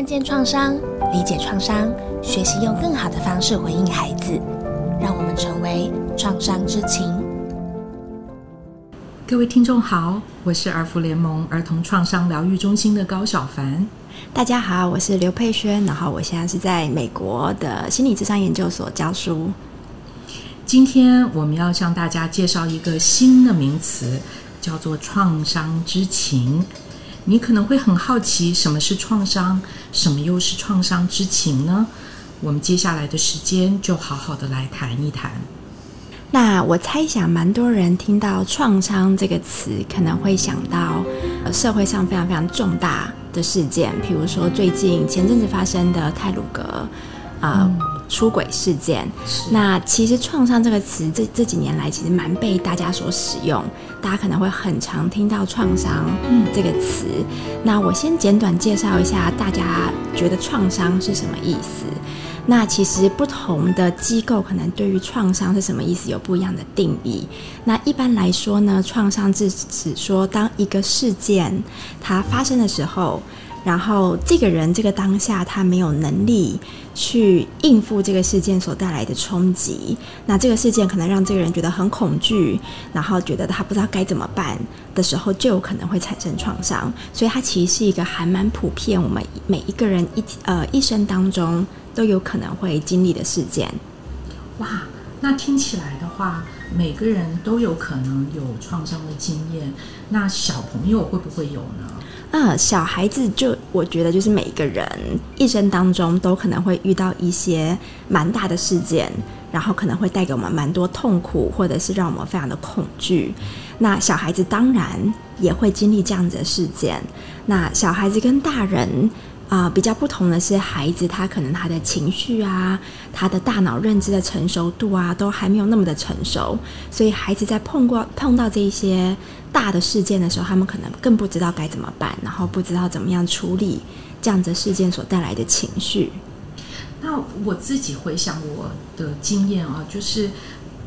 看见创伤，理解创伤，学习用更好的方式回应孩子，让我们成为创伤之情。各位听众好，我是儿福联盟儿童创伤疗愈中心的高小凡。大家好，我是刘佩轩，然后我现在是在美国的心理智商研究所教书。今天我们要向大家介绍一个新的名词，叫做创伤之情。你可能会很好奇，什么是创伤？什么又是创伤之情呢？我们接下来的时间就好好的来谈一谈。那我猜想，蛮多人听到“创伤”这个词，可能会想到社会上非常非常重大的事件，比如说最近前阵子发生的泰鲁格啊出轨事件。那其实“创伤”这个词，这这几年来其实蛮被大家所使用，大家可能会很常听到“创伤”这个词。那我先简短介绍一下，大家觉得“创伤”是什么意思？那其实不同的机构可能对于创伤是什么意思有不一样的定义。那一般来说呢，创伤是指说当一个事件它发生的时候，然后这个人这个当下他没有能力去应付这个事件所带来的冲击，那这个事件可能让这个人觉得很恐惧，然后觉得他不知道该怎么办的时候，就有可能会产生创伤。所以它其实是一个还蛮普遍，我们每一个人一呃一生当中。都有可能会经历的事件，哇！那听起来的话，每个人都有可能有创伤的经验。那小朋友会不会有呢？啊，小孩子就我觉得就是每一个人一生当中都可能会遇到一些蛮大的事件，然后可能会带给我们蛮多痛苦，或者是让我们非常的恐惧。那小孩子当然也会经历这样子的事件。那小孩子跟大人。啊，比较不同的是，孩子他可能他的情绪啊，他的大脑认知的成熟度啊，都还没有那么的成熟，所以孩子在碰过碰到这一些大的事件的时候，他们可能更不知道该怎么办，然后不知道怎么样处理这样子事件所带来的情绪。那我自己回想我的经验啊，就是。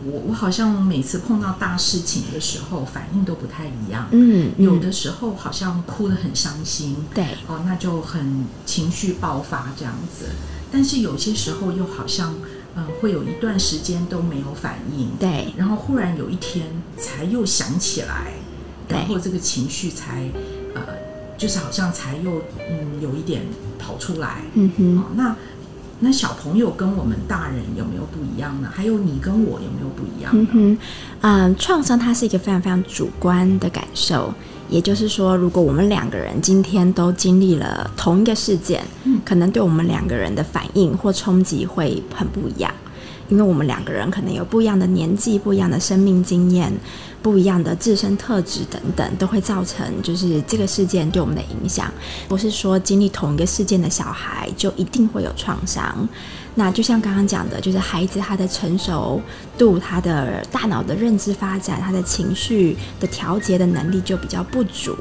我我好像每次碰到大事情的时候，反应都不太一样。嗯，有的时候好像哭得很伤心，对，哦，那就很情绪爆发这样子。但是有些时候又好像，嗯，会有一段时间都没有反应，对，然后忽然有一天才又想起来，然后这个情绪才，呃，就是好像才又嗯有一点跑出来。嗯哼，那。那小朋友跟我们大人有没有不一样呢？还有你跟我有没有不一样？嗯哼，嗯，创伤它是一个非常非常主观的感受，也就是说，如果我们两个人今天都经历了同一个事件，嗯，可能对我们两个人的反应或冲击会很不一样，因为我们两个人可能有不一样的年纪、不一样的生命经验。不一样的自身特质等等，都会造成就是这个事件对我们的影响。不是说经历同一个事件的小孩就一定会有创伤。那就像刚刚讲的，就是孩子他的成熟度、他的大脑的认知发展、他的情绪的调节的能力就比较不足，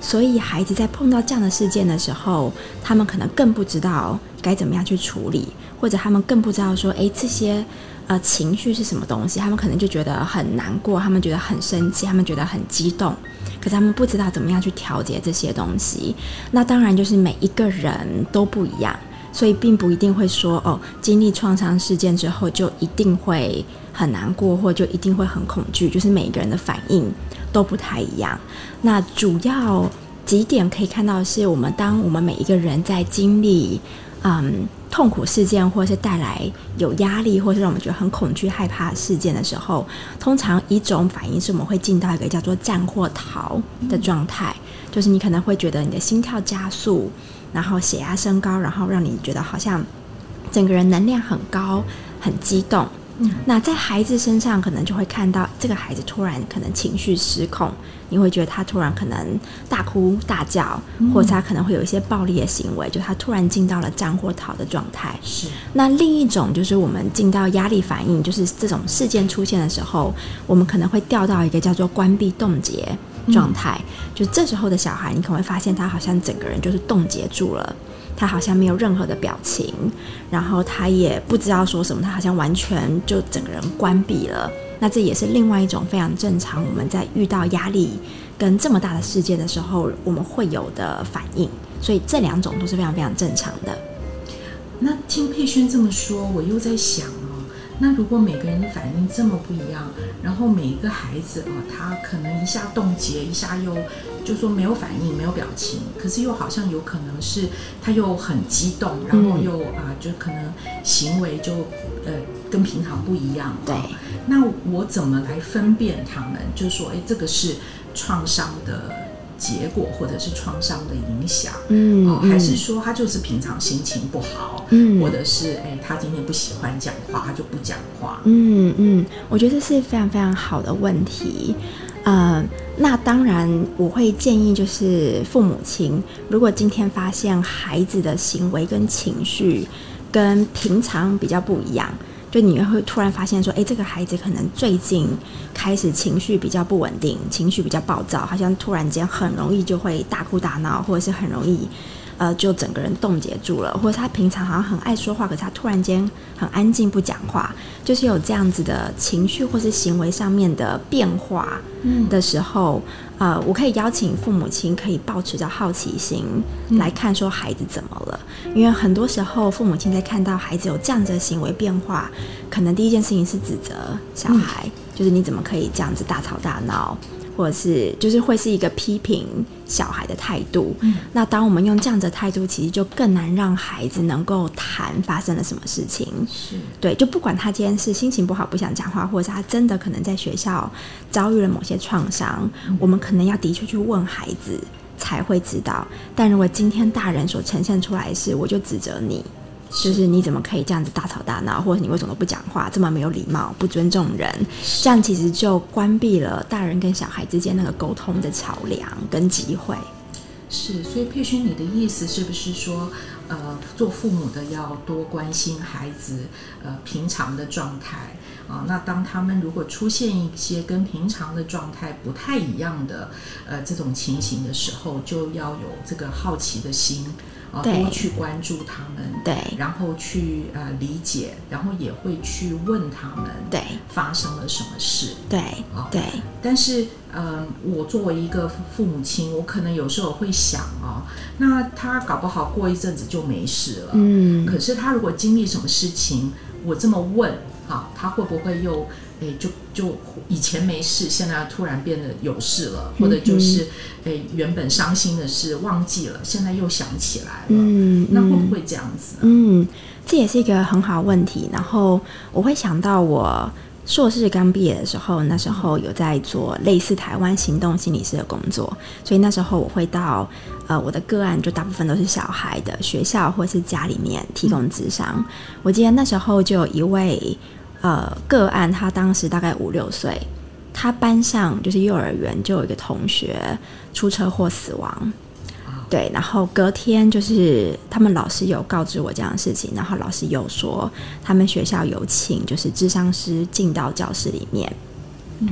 所以孩子在碰到这样的事件的时候，他们可能更不知道该怎么样去处理，或者他们更不知道说，哎，这些。呃，情绪是什么东西？他们可能就觉得很难过，他们觉得很生气，他们觉得很激动，可是他们不知道怎么样去调节这些东西。那当然就是每一个人都不一样，所以并不一定会说哦，经历创伤事件之后就一定会很难过，或就一定会很恐惧。就是每一个人的反应都不太一样。那主要几点可以看到是我们当我们每一个人在经历。嗯，痛苦事件或是带来有压力，或是让我们觉得很恐惧、害怕事件的时候，通常一种反应是我们会进到一个叫做战或逃的状态，就是你可能会觉得你的心跳加速，然后血压升高，然后让你觉得好像整个人能量很高、很激动。那在孩子身上，可能就会看到这个孩子突然可能情绪失控，你会觉得他突然可能大哭大叫，或者他可能会有一些暴力的行为，就他突然进到了战或逃的状态。是。那另一种就是我们进到压力反应，就是这种事件出现的时候，我们可能会掉到一个叫做关闭冻结状态。就这时候的小孩，你可能会发现他好像整个人就是冻结住了。他好像没有任何的表情，然后他也不知道说什么，他好像完全就整个人关闭了。那这也是另外一种非常正常，我们在遇到压力跟这么大的事件的时候，我们会有的反应。所以这两种都是非常非常正常的。那听佩轩这么说，我又在想，那如果每个人的反应这么不一样，然后每一个孩子哦，他可能一下冻结，一下又就说没有反应、没有表情，可是又好像有可能是他又很激动，然后又啊，就可能行为就呃跟平常不一样。对，那我怎么来分辨他们？就说，哎，这个是创伤的。结果或者是创伤的影响，嗯，哦，还是说他就是平常心情不好，嗯，或者是哎，他今天不喜欢讲话，他就不讲话，嗯嗯，我觉得这是非常非常好的问题，呃，那当然我会建议就是父母亲，如果今天发现孩子的行为跟情绪跟平常比较不一样。就你会突然发现说，哎，这个孩子可能最近开始情绪比较不稳定，情绪比较暴躁，好像突然间很容易就会大哭大闹，或者是很容易。呃，就整个人冻结住了，或者他平常好像很爱说话，可是他突然间很安静不讲话，就是有这样子的情绪或是行为上面的变化的时候，呃，我可以邀请父母亲可以保持着好奇心来看说孩子怎么了，因为很多时候父母亲在看到孩子有这样子的行为变化，可能第一件事情是指责小孩，就是你怎么可以这样子大吵大闹。或者是就是会是一个批评小孩的态度，那当我们用这样的态度，其实就更难让孩子能够谈发生了什么事情。是对，就不管他今天是心情不好不想讲话，或者是他真的可能在学校遭遇了某些创伤，我们可能要的确去问孩子才会知道。但如果今天大人所呈现出来是，我就指责你。就是你怎么可以这样子大吵大闹，或者你为什么不讲话，这么没有礼貌，不尊重人？这样其实就关闭了大人跟小孩之间那个沟通的桥梁跟机会。是，所以佩勋，你的意思是不是说，呃，做父母的要多关心孩子，呃，平常的状态啊？那当他们如果出现一些跟平常的状态不太一样的，呃，这种情形的时候，就要有这个好奇的心。多去关注他们，对，然后去呃理解，然后也会去问他们，对，发生了什么事，对，啊对。但是，嗯，我作为一个父母亲，我可能有时候会想哦，那他搞不好过一阵子就没事了，嗯。可是他如果经历什么事情，我这么问，哈，他会不会又？哎，就就以前没事，现在突然变得有事了，或者就是，哎，原本伤心的事忘记了，现在又想起来了，嗯，那会不会这样子？嗯，这也是一个很好问题。然后我会想到，我硕士刚毕业的时候，那时候有在做类似台湾行动心理师的工作，所以那时候我会到呃我的个案，就大部分都是小孩的学校或是家里面提供智商。我记得那时候就有一位。呃，个案他当时大概五六岁，他班上就是幼儿园就有一个同学出车祸死亡，对，然后隔天就是他们老师有告知我这样的事情，然后老师又说他们学校有请就是智商师进到教室里面，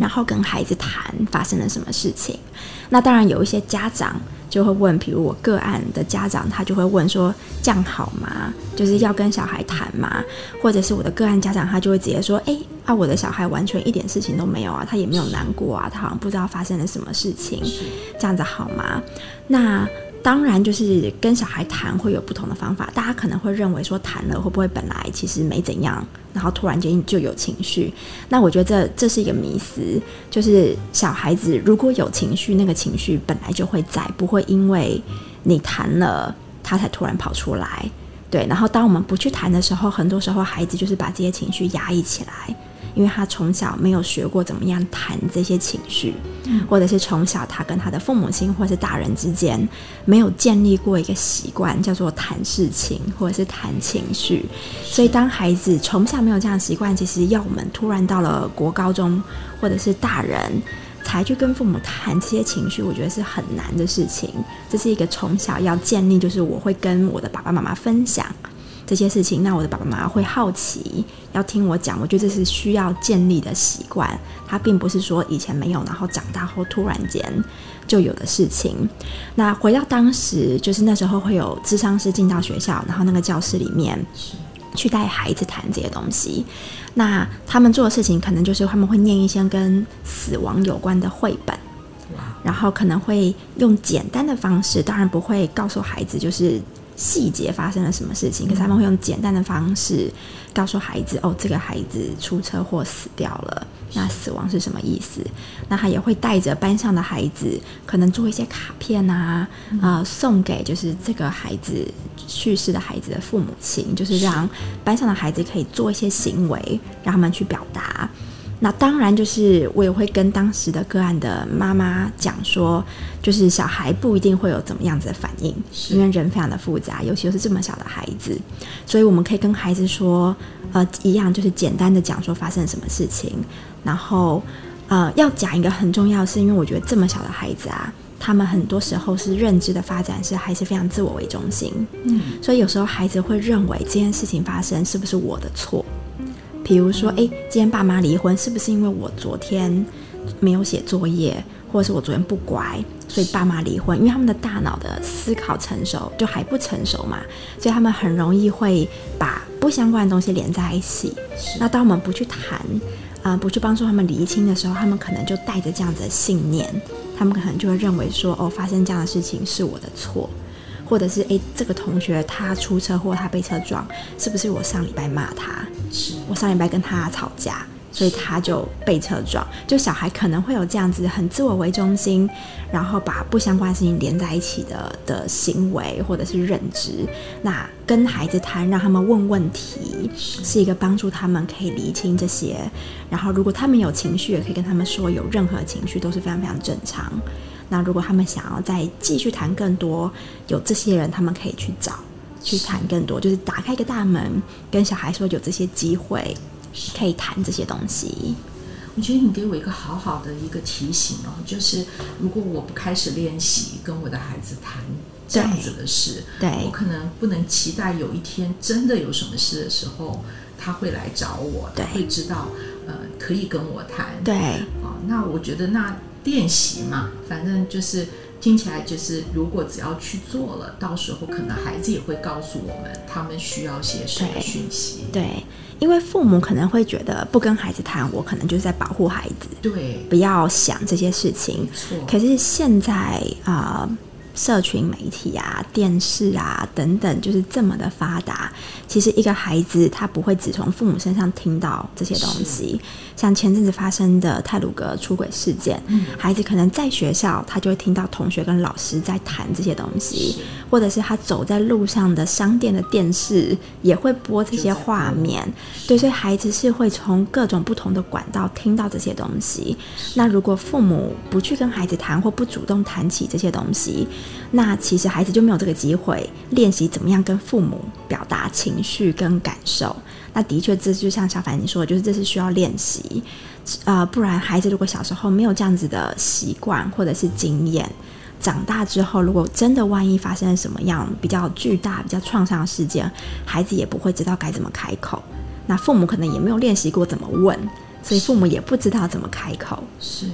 然后跟孩子谈发生了什么事情。那当然有一些家长。就会问，比如我个案的家长，他就会问说：“这样好吗？就是要跟小孩谈吗？”或者是我的个案家长，他就会直接说：“哎，啊，我的小孩完全一点事情都没有啊，他也没有难过啊，他好像不知道发生了什么事情，这样子好吗？”那。当然，就是跟小孩谈会有不同的方法。大家可能会认为说谈了会不会本来其实没怎样，然后突然间就有情绪。那我觉得这这是一个迷思，就是小孩子如果有情绪，那个情绪本来就会在，不会因为你谈了他才突然跑出来。对，然后当我们不去谈的时候，很多时候孩子就是把这些情绪压抑起来。因为他从小没有学过怎么样谈这些情绪，或者是从小他跟他的父母亲或是大人之间没有建立过一个习惯，叫做谈事情或者是谈情绪。所以当孩子从小没有这样的习惯，其实要我们突然到了国高中或者是大人才去跟父母谈这些情绪，我觉得是很难的事情。这是一个从小要建立，就是我会跟我的爸爸妈妈分享。这些事情，那我的爸爸妈妈会好奇，要听我讲。我觉得这是需要建立的习惯，它并不是说以前没有，然后长大后突然间就有的事情。那回到当时，就是那时候会有智商师进到学校，然后那个教室里面去带孩子谈这些东西。那他们做的事情，可能就是他们会念一些跟死亡有关的绘本。然后可能会用简单的方式，当然不会告诉孩子就是细节发生了什么事情，可是他们会用简单的方式告诉孩子，哦，这个孩子出车祸死掉了，那死亡是什么意思？那他也会带着班上的孩子，可能做一些卡片啊，呃，送给就是这个孩子去世的孩子的父母亲，就是让班上的孩子可以做一些行为，让他们去表达。那当然，就是我也会跟当时的个案的妈妈讲说，就是小孩不一定会有怎么样子的反应，因为人非常的复杂，尤其是这么小的孩子，所以我们可以跟孩子说，呃，一样就是简单的讲说发生什么事情，然后呃，要讲一个很重要，是因为我觉得这么小的孩子啊，他们很多时候是认知的发展是还是非常自我为中心，嗯，所以有时候孩子会认为这件事情发生是不是我的错。比如说，哎，今天爸妈离婚，是不是因为我昨天没有写作业，或者是我昨天不乖，所以爸妈离婚？因为他们的大脑的思考成熟就还不成熟嘛，所以他们很容易会把不相关的东西连在一起。那当我们不去谈，啊，不去帮助他们厘清的时候，他们可能就带着这样子的信念，他们可能就会认为说，哦，发生这样的事情是我的错。或者是诶，这个同学他出车祸，他被车撞，是不是我上礼拜骂他？是我上礼拜跟他吵架，所以他就被车撞。就小孩可能会有这样子很自我为中心，然后把不相关事情连在一起的的行为或者是认知。那跟孩子谈，让他们问问题，是一个帮助他们可以厘清这些。然后如果他们有情绪，也可以跟他们说，有任何情绪都是非常非常正常。那如果他们想要再继续谈更多，有这些人他们可以去找，去谈更多，就是打开一个大门，跟小孩说有这些机会可以谈这些东西。我觉得你给我一个好好的一个提醒哦，就是如果我不开始练习跟我的孩子谈这样子的事，对我可能不能期待有一天真的有什么事的时候，他会来找我，他会知道呃可以跟我谈。对，哦，那我觉得那。练习嘛，反正就是听起来就是，如果只要去做了，到时候可能孩子也会告诉我们，他们需要些什么讯息。对，因为父母可能会觉得不跟孩子谈，我可能就是在保护孩子，对，不要想这些事情。错。可是现在啊。社群媒体啊、电视啊等等，就是这么的发达。其实一个孩子他不会只从父母身上听到这些东西。像前阵子发生的泰鲁格出轨事件，孩子可能在学校他就会听到同学跟老师在谈这些东西，或者是他走在路上的商店的电视也会播这些画面。对，所以孩子是会从各种不同的管道听到这些东西。那如果父母不去跟孩子谈，或不主动谈起这些东西，那其实孩子就没有这个机会练习怎么样跟父母表达情绪跟感受。那的确，这就像小凡你说的，就是这是需要练习，呃，不然孩子如果小时候没有这样子的习惯或者是经验，长大之后如果真的万一发生了什么样比较巨大、比较创伤的事件，孩子也不会知道该怎么开口。那父母可能也没有练习过怎么问，所以父母也不知道怎么开口。是。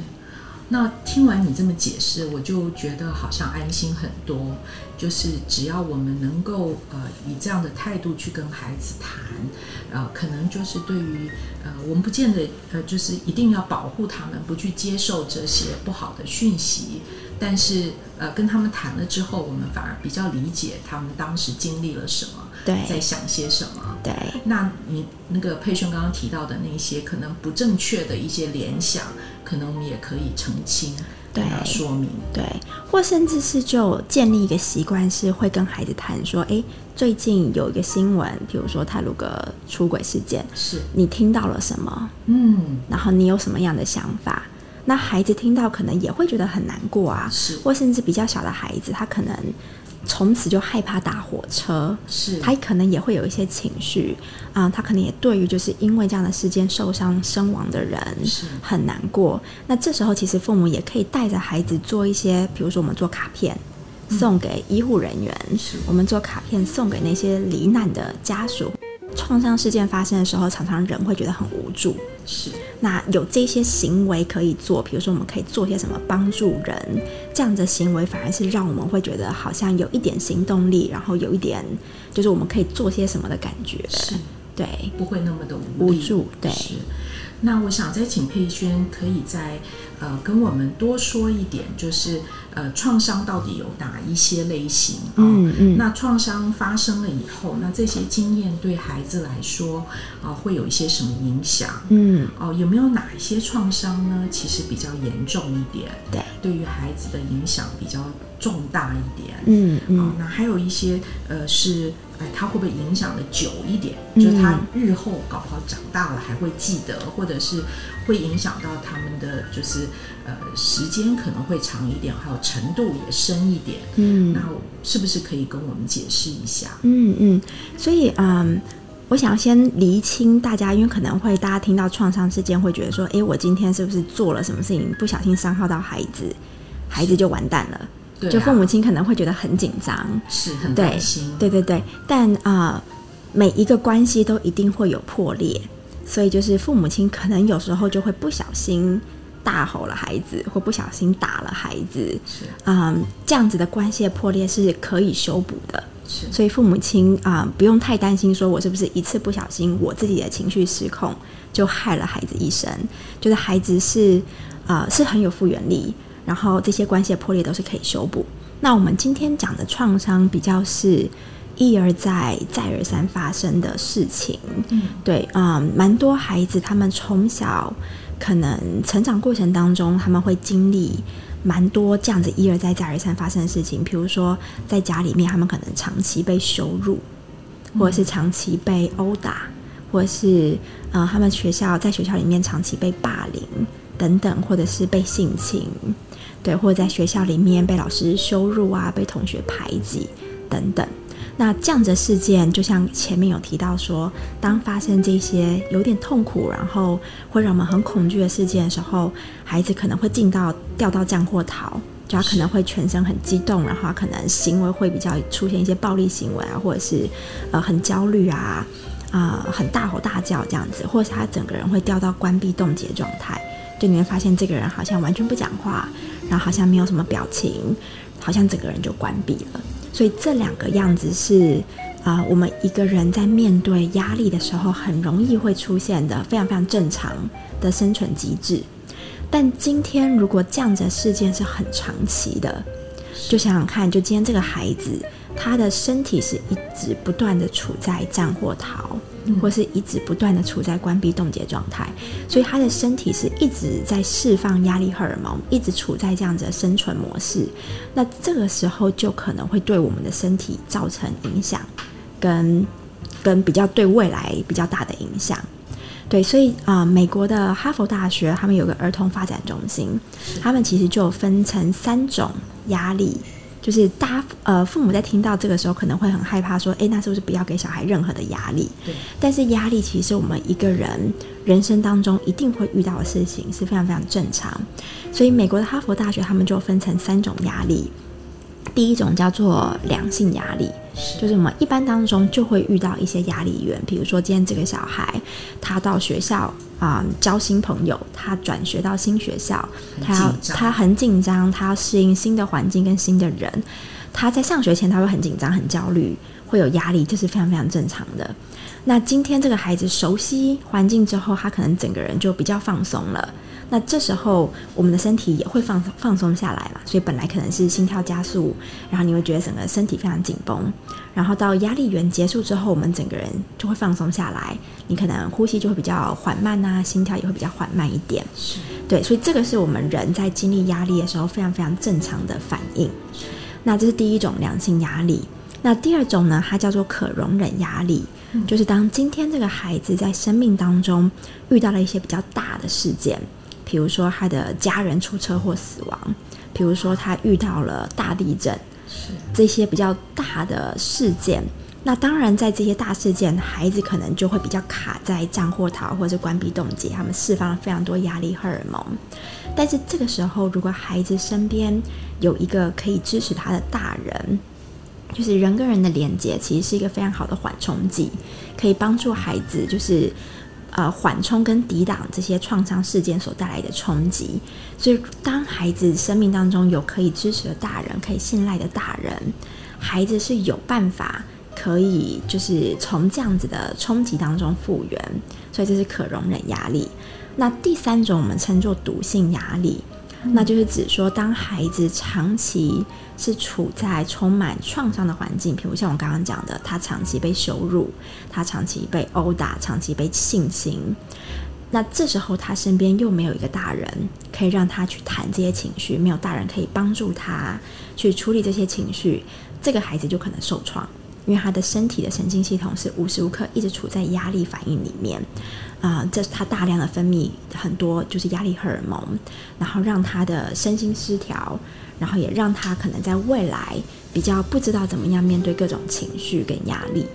那听完你这么解释，我就觉得好像安心很多。就是只要我们能够呃以这样的态度去跟孩子谈，呃，可能就是对于呃我们不见得呃就是一定要保护他们，不去接受这些不好的讯息。但是呃跟他们谈了之后，我们反而比较理解他们当时经历了什么，对，在想些什么。对，那你那个佩轩刚刚提到的那些可能不正确的一些联想。可能我们也可以澄清，对，说明，对，或甚至是就建立一个习惯，是会跟孩子谈说，哎，最近有一个新闻，比如说泰鲁格出轨事件，是你听到了什么？嗯，然后你有什么样的想法？那孩子听到可能也会觉得很难过啊，是，或甚至比较小的孩子，他可能。从此就害怕打火车，是。他可能也会有一些情绪啊，他可能也对于就是因为这样的事件受伤身亡的人是。很难过。那这时候其实父母也可以带着孩子做一些，比如说我们做卡片送给医护人员，我们做卡片送给那些罹难的家属。创伤事件发生的时候，常常人会觉得很无助。是，那有这些行为可以做，比如说我们可以做些什么帮助人，这样的行为反而是让我们会觉得好像有一点行动力，然后有一点就是我们可以做些什么的感觉。是，对，不会那么的无助对是。那我想再请佩轩可以再呃跟我们多说一点，就是呃创伤到底有哪一些类型啊？嗯嗯那创伤发生了以后，那这些经验对孩子来说啊、会有一些什么影响？嗯，哦，有没有哪一些创伤呢？其实比较严重一点，对，对于孩子的影响比较重大一点。哦嗯嗯，那还有一些呃是，哎，他会不会影响的久一点？嗯就是他日后搞不好长大了还会记得，或者是会影响到他们的就是呃时间可能会长一点，还有程度也深一点。嗯那是不是可以跟我们解释一下？嗯嗯，所以嗯。我想先厘清大家，因为可能会大家听到创伤事件会觉得说，诶，我今天是不是做了什么事情不小心伤害到孩子，孩子就完蛋了，对、啊，就父母亲可能会觉得很紧张，是很担心，对对对，但啊、每一个关系都一定会有破裂，所以就是父母亲可能有时候就会不小心大吼了孩子，或不小心打了孩子，是。嗯，这样子的关系的破裂是可以修补的。是。所以父母亲啊、不用太担心，说我是不是一次不小心，我自己的情绪失控就害了孩子一生。就是孩子是啊、是很有复原力，然后这些关系的破裂都是可以修补。那我们今天讲的创伤比较是一而再、再而三发生的事情。嗯对，嗯，蛮多孩子他们从小可能成长过程当中，他们会经历蛮多这样子一而再、再而三发生的事情。比如说，在家里面，他们可能长期被羞辱，或者是长期被殴打，或者是呃，他们学校在学校里面长期被霸凌等等，或者是被性侵，对，或者在学校里面被老师羞辱啊，被同学排挤等等。那这样子的事件，就像前面有提到说，当发生这些有点痛苦，然后会让我们很恐惧的事件的时候，孩子可能会进到掉到降或逃，就他可能会全身很激动，然后他可能行为会比较出现一些暴力行为啊，或者是呃很焦虑啊啊、很大吼大叫这样子，或者是他整个人会掉到关闭冻结状态，就你会发现这个人好像完全不讲话，然后好像没有什么表情，好像整个人就关闭了。所以这两个样子是啊、我们一个人在面对压力的时候，很容易会出现的非常非常正常的生存机制。但今天如果这样子的事件是很长期的，就想想看，就今天这个孩子，他的身体是一直不断的处在战或逃，或是一直不断的处在关闭冻结状态，所以他的身体是一直在释放压力荷尔蒙，一直处在这样子的生存模式。那这个时候就可能会对我们的身体造成影响，跟跟比较对未来比较大的影响。对，所以啊、呃美国的哈佛大学他们有个儿童发展中心，他们其实就分成三种压力。就是大家呃，父母在听到这个时候可能会很害怕，说，诶，那是不是不要给小孩任何的压力？对，但是压力其实我们一个人人生当中一定会遇到的事情，是非常非常正常。所以美国的哈佛大学他们就分成三种压力，第一种叫做良性压力，就是我们一般当中就会遇到一些压力源，比如说今天这个小孩他到学校啊、交新朋友，他转学到新学校，他要他很紧张，他要适应新的环境跟新的人。他在上学前他会很紧张、很焦虑，会有压力，这是非常非常正常的。那今天这个孩子熟悉环境之后，他可能整个人就比较放松了。那这时候我们的身体也会放放松下来嘛，所以本来可能是心跳加速，然后你会觉得整个身体非常紧绷，然后到压力源结束之后，我们整个人就会放松下来，你可能呼吸就会比较缓慢啊，心跳也会比较缓慢一点。是对，所以这个是我们人在经历压力的时候非常非常正常的反应。那这是第一种良性压力。那第二种呢，它叫做可容忍压力，就是当今天这个孩子在生命当中遇到了一些比较大的事件，比如说他的家人出车祸死亡，比如说他遇到了大地震，是这些比较大的事件。那当然，在这些大事件，孩子可能就会比较卡在战或逃，或者是关闭冻结，他们释放了非常多压力荷尔蒙。但是这个时候，如果孩子身边有一个可以支持他的大人，就是人跟人的连接，其实是一个非常好的缓冲剂，可以帮助孩子就是呃缓冲跟抵挡这些创伤事件所带来的冲击。所以，当孩子生命当中有可以支持的大人、可以信赖的大人，孩子是有办法可以就是从这样子的冲击当中复原，所以这是可容忍压力。那第三种我们称作毒性压力，那就是指说当孩子长期是处在充满创伤的环境，比如像我刚刚讲的，他长期被羞辱，他长期被殴打，长期被性侵。那这时候他身边又没有一个大人可以让他去谈这些情绪，没有大人可以帮助他去处理这些情绪，这个孩子就可能受创，因为他的身体的神经系统是无时无刻一直处在压力反应里面，啊，这是他大量的分泌很多就是压力荷尔蒙，然后让他的身心失调，然后也让他可能在未来比较不知道怎么样面对各种情绪跟压力，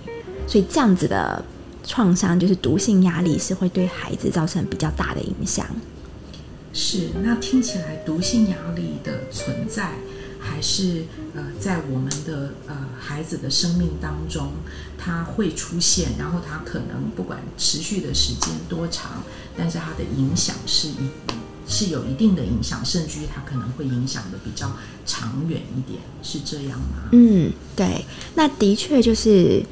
所以这样子的。创伤就是毒性压力，是会对孩子造成比较大的影响。是，那听起来毒性压力的存在，还是呃在我们的呃孩子的生命当中，它会出现，然后它可能不管持续的时间多长，但是它的影响是一是有一定的影响，甚至于它可能会影响的比较长远一点，是这样吗？嗯，对，那的确就是。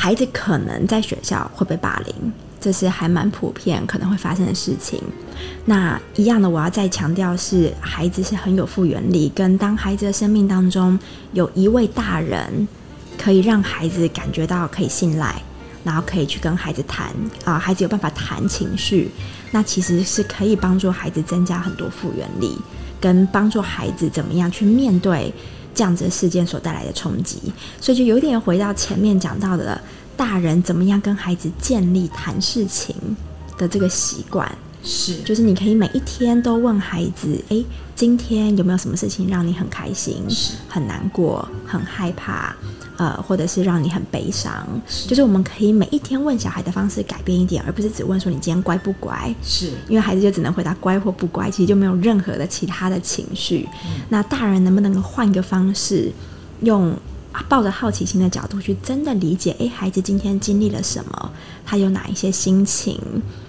孩子可能在学校会被霸凌，这是还蛮普遍可能会发生的事情。那一样的，我要再强调是，孩子是很有复原力，跟当孩子的生命当中有一位大人，可以让孩子感觉到可以信赖，然后可以去跟孩子谈啊，孩子有办法谈情绪，那其实是可以帮助孩子增加很多复原力，跟帮助孩子怎么样去面对。这样子的事件所带来的冲击，所以就有点回到前面讲到的，大人怎么样跟孩子建立谈事情的这个习惯。是，就是你可以每一天都问孩子：哎，今天有没有什么事情让你很开心、很难过、很害怕？呃，或者是让你很悲伤？就是我们可以每一天问小孩的方式改变一点，而不是只问说你今天乖不乖？是，因为孩子就只能回答乖或不乖，其实就没有任何的其他的情绪。那大人能不能够换个方式，用？抱着好奇心的角度去真的理解，哎，孩子今天经历了什么？他有哪一些心情？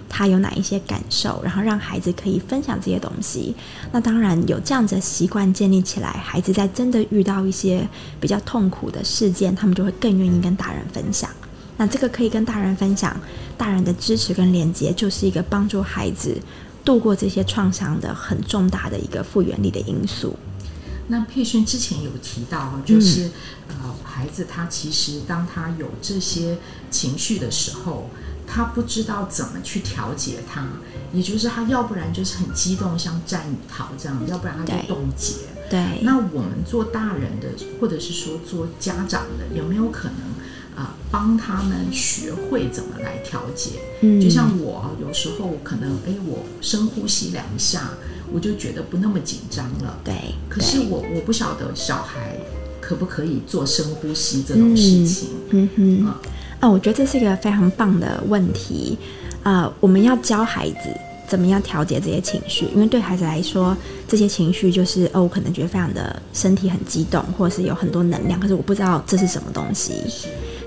他有哪一些感受？然后让孩子可以分享这些东西。那当然有这样子的习惯建立起来，孩子在真的遇到一些比较痛苦的事件，他们就会更愿意跟大人分享。那这个可以跟大人分享，大人的支持跟连接，就是一个帮助孩子度过这些创伤的很重大的一个复原力的因素。那佩轩之前有提到，就是呃，孩子他其实当他有这些情绪的时候，他不知道怎么去调节他，也就是他要不然就是很激动，像战与逃这样，要不然他就冻结。对。那我们做大人的，或者是说做家长的，有没有可能啊，帮他们学会怎么来调节？嗯。就像我有时候可能，哎，我深呼吸两下。我就觉得不那么紧张了。对，可是我我不晓得小孩可不可以做深呼吸这种事情。嗯哼，啊，我觉得这是一个非常棒的问题啊！我们要教孩子怎么样调节这些情绪，因为对孩子来说，这些情绪就是哦，我可能觉得非常的身体很激动，或者是有很多能量，可是我不知道这是什么东西。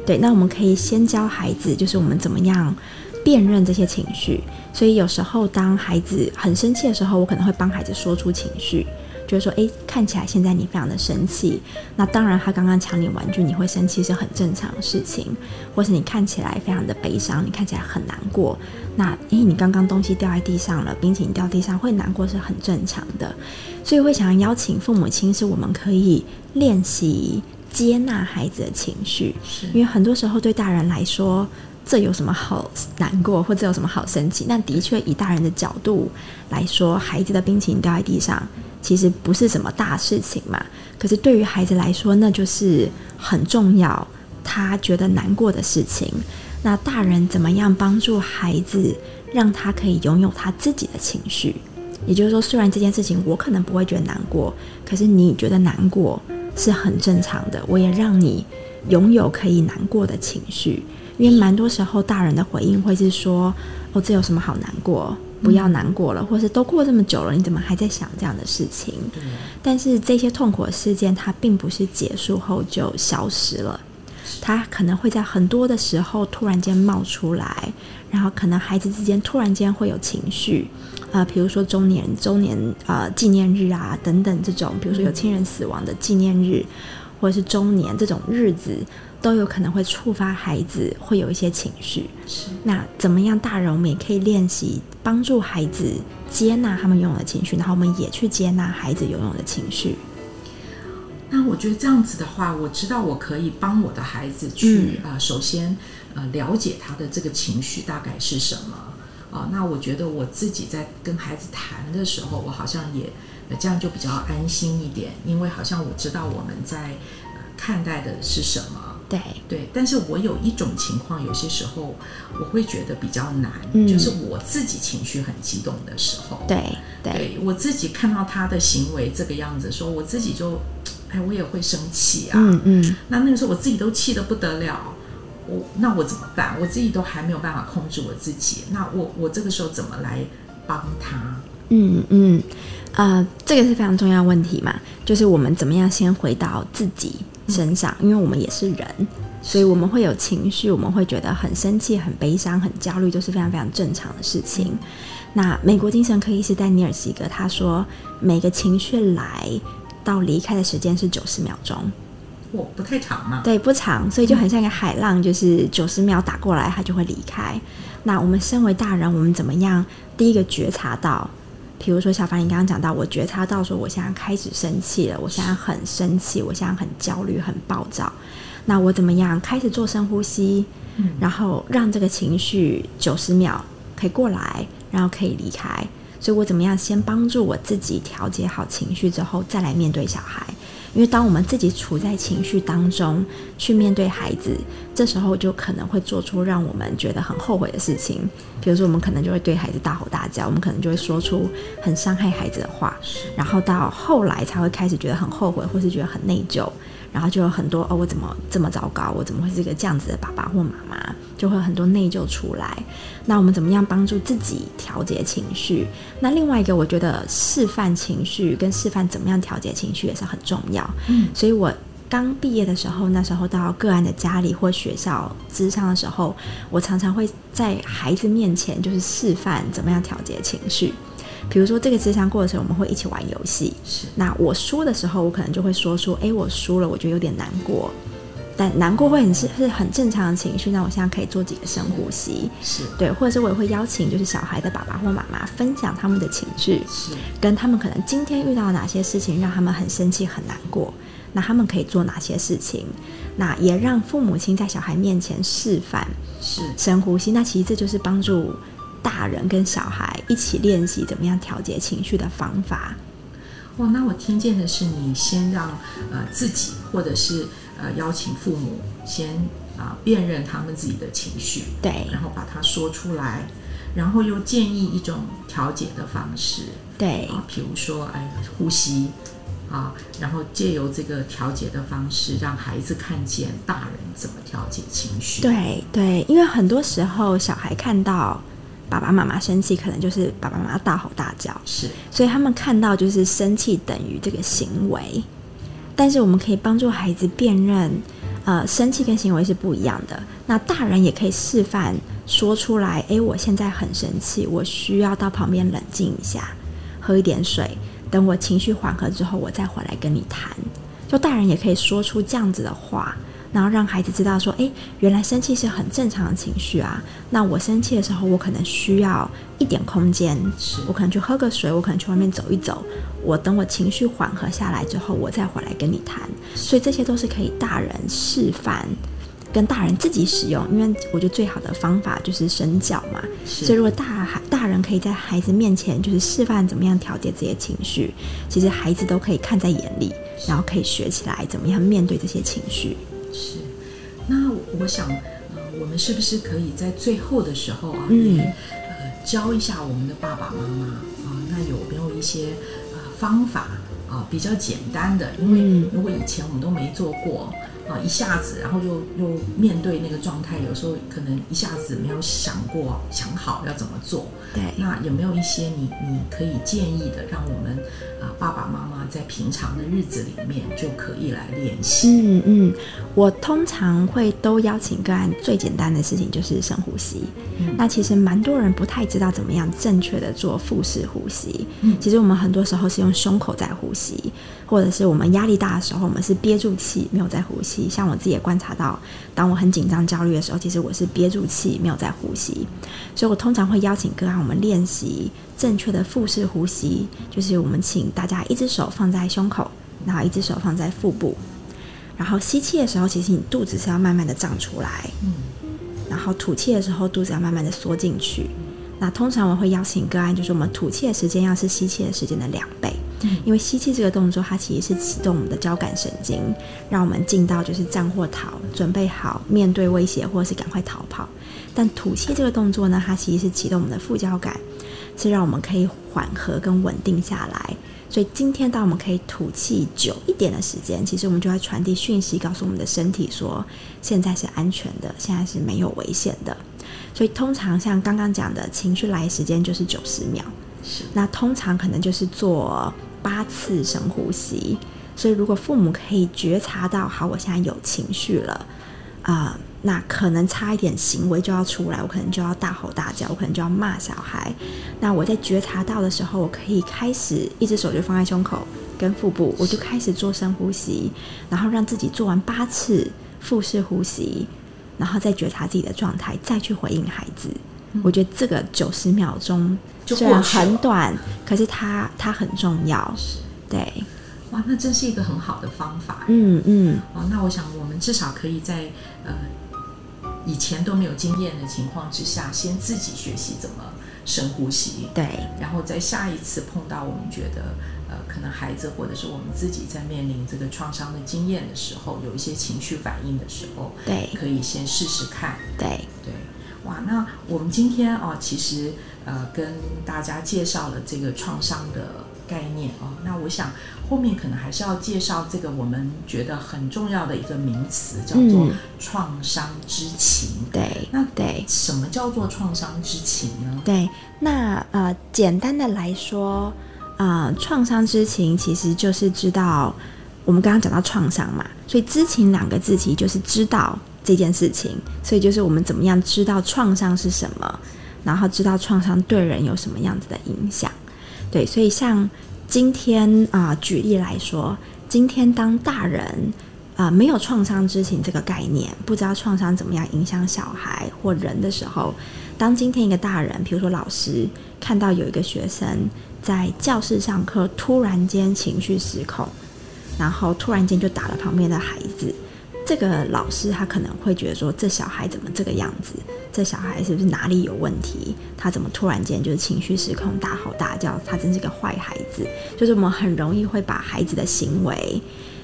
对，那我们可以先教孩子，就是我们怎么样。辨认这些情绪，所以有时候当孩子很生气的时候，我可能会帮孩子说出情绪，就是说，诶，看起来现在你非常的生气。那当然，他刚刚抢你玩具，你会生气是很正常的事情。或是你看起来非常的悲伤，你看起来很难过。那诶，你刚刚东西掉在地上了，冰淇淋掉地上会难过是很正常的。所以会想要邀请父母亲，是我们可以练习接纳孩子的情绪，因为很多时候对大人来说。这有什么好难过，或者有什么好生气？那的确，以大人的角度来说，孩子的冰淇淋掉在地上，其实不是什么大事情嘛。可是对于孩子来说，那就是很重要，他觉得难过的事情。那大人怎么样帮助孩子，让他可以拥有他自己的情绪？也就是说，虽然这件事情我可能不会觉得难过，可是你觉得难过是很正常的。我也让你拥有可以难过的情绪。因为蛮多时候，大人的回应会是说：“哦，这有什么好难过？不要难过了，或是都过这么久了，你怎么还在想这样的事情？”但是这些痛苦的事件，它并不是结束后就消失了，它可能会在很多的时候突然间冒出来，然后可能孩子之间突然间会有情绪，啊，比如说周年、周年啊纪念日啊等等这种，比如说有亲人死亡的纪念日，或者是周年这种日子。都有可能会触发孩子会有一些情绪。是那怎么样，大人我们也可以练习帮助孩子接纳他们拥有的情绪，然后我们也去接纳孩子拥有的情绪。那我觉得这样子的话，我知道我可以帮我的孩子去啊、呃首先呃了解他的这个情绪大概是什么啊、那我觉得我自己在跟孩子谈的时候，我好像也呃这样就比较安心一点，因为好像我知道我们在、呃、看待的是什么。对，对，但是我有一种情况，有些时候我会觉得比较难，嗯就是我自己情绪很激动的时候，对，对，对我自己看到他的行为这个样子，说我自己就，哎，我也会生气啊。嗯嗯，那那个时候我自己都气得不得了，我那我怎么办？我自己都还没有办法控制我自己，那我我这个时候怎么来帮他？嗯嗯，呃，这个是非常重要问题嘛，就是我们怎么样先回到自己身上，因为我们也是人，所以我们会有情绪，我们会觉得很生气、很悲伤、很焦虑，都是非常非常正常的事情。那美国精神科医师丹尼尔西格他说，每个情绪来到离开的时间是九十秒钟，我不太长嘛，对，不长，所以就很像一个海浪，就是九十秒打过来，它就会离开。那我们身为大人，我们怎么样？第一个觉察到，比如说小凡，你刚刚讲到，我觉察到说，我现在开始生气了，我现在很生气，我现在很焦虑、很暴躁。那我怎么样？开始做深呼吸，嗯然后让这个情绪九十秒可以过来，然后可以离开。所以我怎么样先帮助我自己调节好情绪之后，再来面对小孩。因为当我们自己处在情绪当中去面对孩子，这时候就可能会做出让我们觉得很后悔的事情。比如说，我们可能就会对孩子大吼大叫，我们可能就会说出很伤害孩子的话，然后到后来才会开始觉得很后悔，或是觉得很内疚，然后就有很多哦，我怎么这么糟糕？我怎么会是一个这样子的爸爸或妈妈？就会有很多内疚出来。那我们怎么样帮助自己调节情绪？那另外一个，我觉得示范情绪跟示范怎么样调节情绪也是很重要。嗯所以我刚毕业的时候，那时候到个案的家里或学校咨商的时候，我常常会在孩子面前就是示范怎么样调节情绪。比如说这个智商过程，我们会一起玩游戏。是那我输的时候，我可能就会说出：“哎，我输了，我觉得有点难过。”但难过会很是是很正常的情绪。那我现在可以做几个深呼吸，是对，或者是我也会邀请就是小孩的爸爸或妈妈分享他们的情绪，是跟他们可能今天遇到哪些事情让他们很生气、很难过，那他们可以做哪些事情？那也让父母亲在小孩面前示范是深呼吸。那其实这就是帮助大人跟小孩一起练习怎么样调节情绪的方法。哇，那我听见的是你先让呃自己或者是呃邀请父母先啊、辨认他们自己的情绪，对然后把它说出来，然后又建议一种调节的方式对啊，比如说哎呼吸啊，然后借由这个调节的方式，让孩子看见大人怎么调节情绪。，对对，因为很多时候小孩看到爸爸妈妈生气，可能就是爸爸妈妈大吼大叫，是所以他们看到就是生气等于这个行为，但是我们可以帮助孩子辨认，呃，生气跟行为是不一样的。那大人也可以示范说出来，诶，我现在很生气，我需要到旁边冷静一下，喝一点水，等我情绪缓和之后，我再回来跟你谈。就大人也可以说出这样子的话，然后让孩子知道说，诶，原来生气是很正常的情绪啊。那我生气的时候，我可能需要一点空间，我可能去喝个水，我可能去外面走一走。我等我情绪缓和下来之后，我再回来跟你谈。所以这些都是可以大人示范，跟大人自己使用。因为我觉得最好的方法就是身教嘛。所以如果大孩大人可以在孩子面前就是示范怎么样调节这些情绪，其实孩子都可以看在眼里，然后可以学起来怎么样面对这些情绪。是，那我想，呃，我们是不是可以在最后的时候啊，嗯也呃教一下我们的爸爸妈妈啊，那有没有一些呃方法啊，比较简单的？因为嗯如果以前我们都没做过啊，一下子然后又又面对那个状态，有时候可能一下子没有想过想好要怎么做。对，那有没有一些你你可以建议的，让我们啊爸爸妈妈在平常的日子里面就可以来练习？嗯嗯，我通常会都邀请个案，最简单的事情就是深呼吸。嗯那其实蛮多人不太知道怎么样正确的做腹式呼吸。嗯其实我们很多时候是用胸口在呼吸，或者是我们压力大的时候，我们是憋住气没有在呼吸。气。像我自己也观察到，当我很紧张、焦虑的时候，其实我是憋住气，没有在呼吸。所以我通常会邀请个案，我们练习正确的腹式呼吸，就是我们请大家一只手放在胸口，然后一只手放在腹部，然后吸气的时候，其实你肚子是要慢慢的胀出来，嗯，然后吐气的时候，肚子要慢慢的缩进去。那通常我会邀请个案，就是我们吐气的时间要是吸气的时间的两倍，因为吸气这个动作，它其实是启动我们的交感神经，让我们进到就是战或逃，准备好面对威胁或者是赶快逃跑。但吐气这个动作呢，它其实是启动我们的副交感，是让我们可以缓和跟稳定下来。所以今天当我们可以吐气久一点的时间，其实我们就在传递讯息，告诉我们的身体说，现在是安全的，现在是没有危险的。所以通常像刚刚讲的情绪来时间就是九十秒，是那通常可能就是做八次深呼吸。所以如果父母可以觉察到，好，我现在有情绪了，啊、那可能差一点行为就要出来，我可能就要大吼大叫，我可能就要骂小孩。那我在觉察到的时候，我可以开始一只手就放在胸口跟腹部，我就开始做深呼吸，然后让自己做完八次腹式呼吸，然后再觉察自己的状态，再去回应孩子。我觉得这个九十秒钟就虽然过很短，可是它它很重要。是，对，哇，那真是一个很好的方法。嗯嗯，哦，那我想我们至少可以在呃以前都没有经验的情况之下，先自己学习怎么深呼吸，对，然后在下一次碰到我们觉得呃可能孩子或者是我们自己在面临这个创伤的经验的时候，有一些情绪反应的时候，对可以先试试看。对，对，哇，那我们今天哦，其实呃跟大家介绍了这个创伤的概念哦，那我想后面可能还是要介绍这个我们觉得很重要的一个名词，叫做嗯创伤之情。对，那对，什么叫做创伤之情呢？对。那呃，简单的来说，呃，创伤之情其实就是知道，我们刚刚讲到创伤嘛，所以知情两个字其实就是知道这件事情，所以就是我们怎么样知道创伤是什么，然后知道创伤对人有什么样子的影响。对，所以像今天啊、举例来说，今天当大人啊、没有创伤知情这个概念，不知道创伤怎么样影响小孩或人的时候，当今天一个大人，比如说老师看到有一个学生在教室上课，突然间情绪失控，然后突然间就打了旁边的孩子。这个老师他可能会觉得说，这小孩怎么这个样子？这小孩是不是哪里有问题？他怎么突然间就是情绪失控，大吼大叫？他真是个坏孩子。就是我们很容易会把孩子的行为，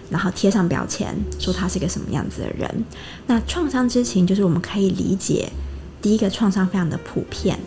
然后贴上标签，说他是个什么样子的人。那创伤知情就是我们可以理解，第一个创伤非常的普遍，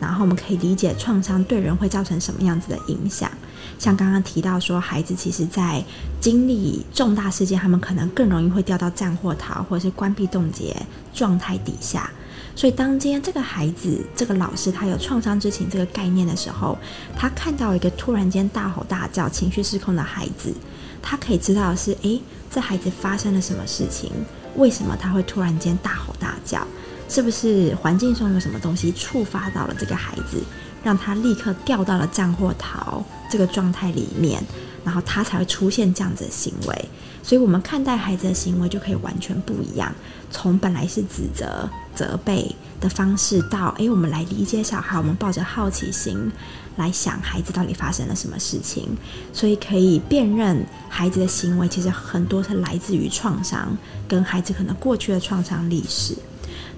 然后我们可以理解创伤对人会造成什么样子的影响。像刚刚提到说，孩子其实在经历重大事件，他们可能更容易会掉到战或逃，或者是关闭冻结状态底下。所以，当今天这个孩子、这个老师他有创伤知情这个概念的时候，他看到一个突然间大吼大叫、情绪失控的孩子，他可以知道是，诶，这孩子发生了什么事情？为什么他会突然间大吼大叫？是不是环境中有什么东西触发到了这个孩子，让他立刻掉到了战或逃这个状态里面，然后他才会出现这样子的行为？所以，我们看待孩子的行为就可以完全不一样。从本来是指责、责备的方式，到诶，我们来理解小孩，我们抱着好奇心来想孩子到底发生了什么事情，所以可以辨认孩子的行为，其实很多是来自于创伤，跟孩子可能过去的创伤历史。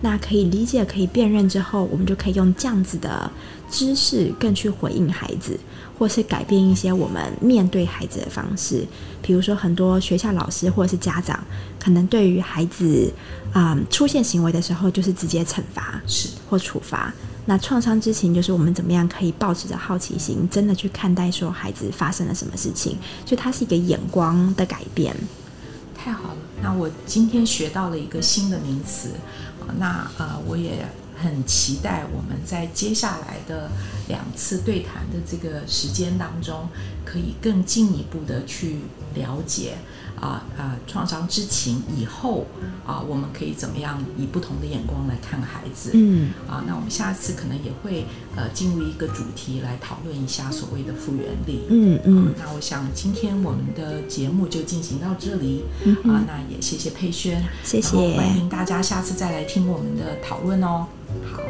那可以理解、可以辨认之后，我们就可以用这样子的知识更去回应孩子，或是改变一些我们面对孩子的方式。比如说，很多学校老师或者是家长，可能对于孩子啊、出现行为的时候，就是直接惩罚是或处罚。那创伤之情就是我们怎么样可以保持着好奇心，真的去看待说孩子发生了什么事情，所以它是一个眼光的改变。太好了，那我今天学到了一个新的名词，呃那呃，我也很期待我们在接下来的两次对谈的这个时间当中，可以更进一步的去了解，啊啊创伤之情以后啊，我们可以怎么样以不同的眼光来看孩子？嗯啊，那我们下次可能也会呃进入一个主题来讨论一下所谓的复原力。嗯嗯那我想今天我们的节目就进行到这里、嗯啊，那也谢谢佩轩，谢谢欢迎大家下次再来听我们的讨论哦。好。